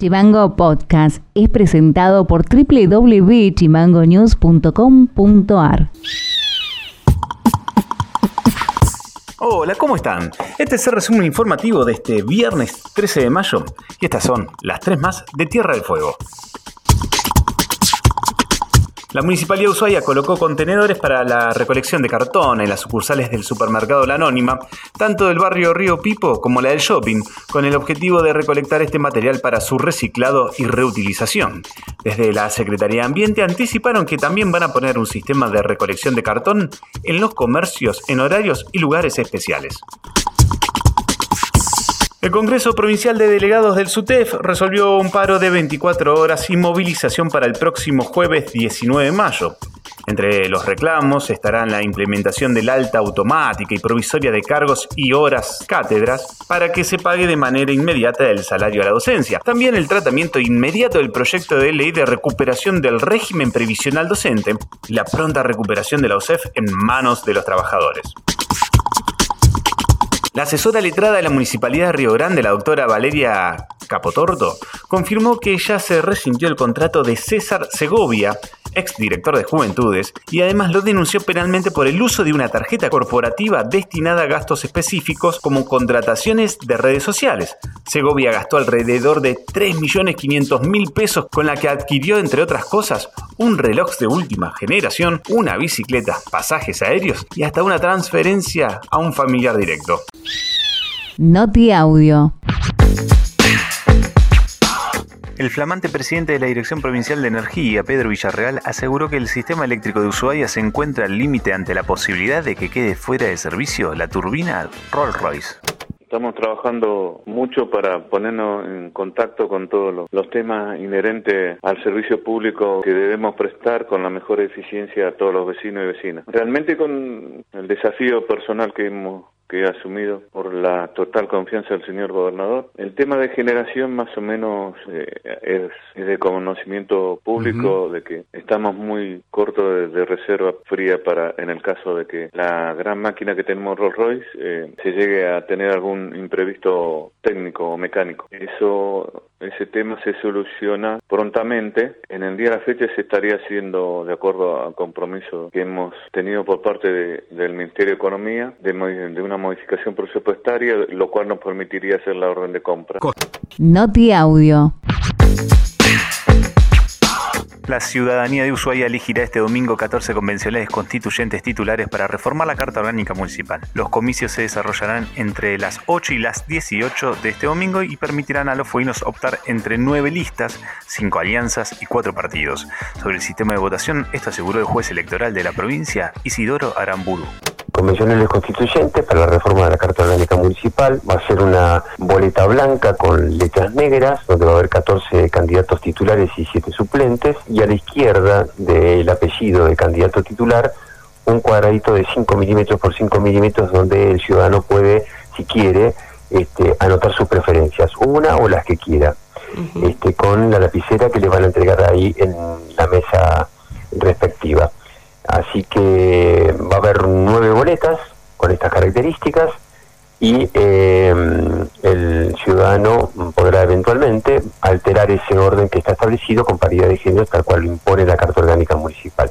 Chimango Podcast es presentado por www.chimangonews.com.ar. Hola, ¿cómo están? Este es el resumen informativo de este viernes 13 de mayo y estas son las tres más de Tierra del Fuego. La Municipalidad Ushuaia colocó contenedores para la recolección de cartón en las sucursales del supermercado La Anónima, tanto del barrio Río Pipo como la del shopping, con el objetivo de recolectar este material para su reciclado y reutilización. Desde la Secretaría de Ambiente anticiparon que también van a poner un sistema de recolección de cartón en los comercios en horarios y lugares especiales. El Congreso Provincial de Delegados del SUTEF resolvió un paro de 24 horas y movilización para el próximo jueves 19 de mayo. Entre los reclamos estarán la implementación del alta automática y provisoria de cargos y horas cátedras para que se pague de manera inmediata el salario a la docencia. También el tratamiento inmediato del proyecto de ley de recuperación del régimen previsional docente y la pronta recuperación de la OSEF en manos de los trabajadores. La asesora letrada de la Municipalidad de Río Grande, la doctora Valeria Capotorto, confirmó que ya se rescindió el contrato de César Segovia, exdirector de Juventudes, y además lo denunció penalmente por el uso de una tarjeta corporativa destinada a gastos específicos como contrataciones de redes sociales. Segovia gastó alrededor de 3.500.000 pesos con la que adquirió, entre otras cosas, un reloj de última generación, una bicicleta, pasajes aéreos y hasta una transferencia a un familiar directo. Noti Audio. El flamante presidente de la Dirección Provincial de Energía, Pedro Villarreal, aseguró que el sistema eléctrico de Ushuaia se encuentra al límite ante la posibilidad de que quede fuera de servicio la turbina Rolls-Royce. Estamos trabajando mucho para ponernos en contacto con todos los, temas inherentes al servicio público que debemos prestar con la mejor eficiencia a todos los vecinos y vecinas. Realmente con el desafío personal que hemos que he asumido por la total confianza del señor gobernador. El tema de generación más o menos eh, es, de conocimiento público de que estamos muy cortos de, reserva fría para en el caso de que la gran máquina que tenemos Rolls Royce eh, se llegue a tener algún imprevisto técnico o mecánico. Eso ese tema se soluciona prontamente. En el día de la fecha se estaría haciendo, de acuerdo al compromiso que hemos tenido por parte del Ministerio de Economía, de, de, una modificación presupuestaria, lo cual nos permitiría hacer la orden de compra. Noti Audio. La ciudadanía de Ushuaia elegirá este domingo 14 convencionales constituyentes titulares para reformar la Carta Orgánica Municipal. Los comicios se desarrollarán entre las 8 y las 18 de este domingo y permitirán a los fueguinos optar entre nueve listas, cinco alianzas y cuatro partidos. Sobre el sistema de votación, esto aseguró el juez electoral de la provincia, Isidoro Aramburu convencionales constituyentes para la reforma de la Carta Orgánica Municipal. Va a ser una boleta blanca con letras negras, donde va a haber 14 candidatos titulares y 7 suplentes. Y a la izquierda del apellido del candidato titular, un cuadradito de 5 milímetros por 5 milímetros, donde el ciudadano puede, si quiere, este, anotar sus preferencias, una o las que quiera, este, con la lapicera que le van a entregar ahí en la mesa respectiva. Así que va a haber nueve boletas con estas características y em, el ciudadano podrá eventualmente alterar ese orden que está establecido con paridad de género tal cual lo impone la Carta Orgánica Municipal.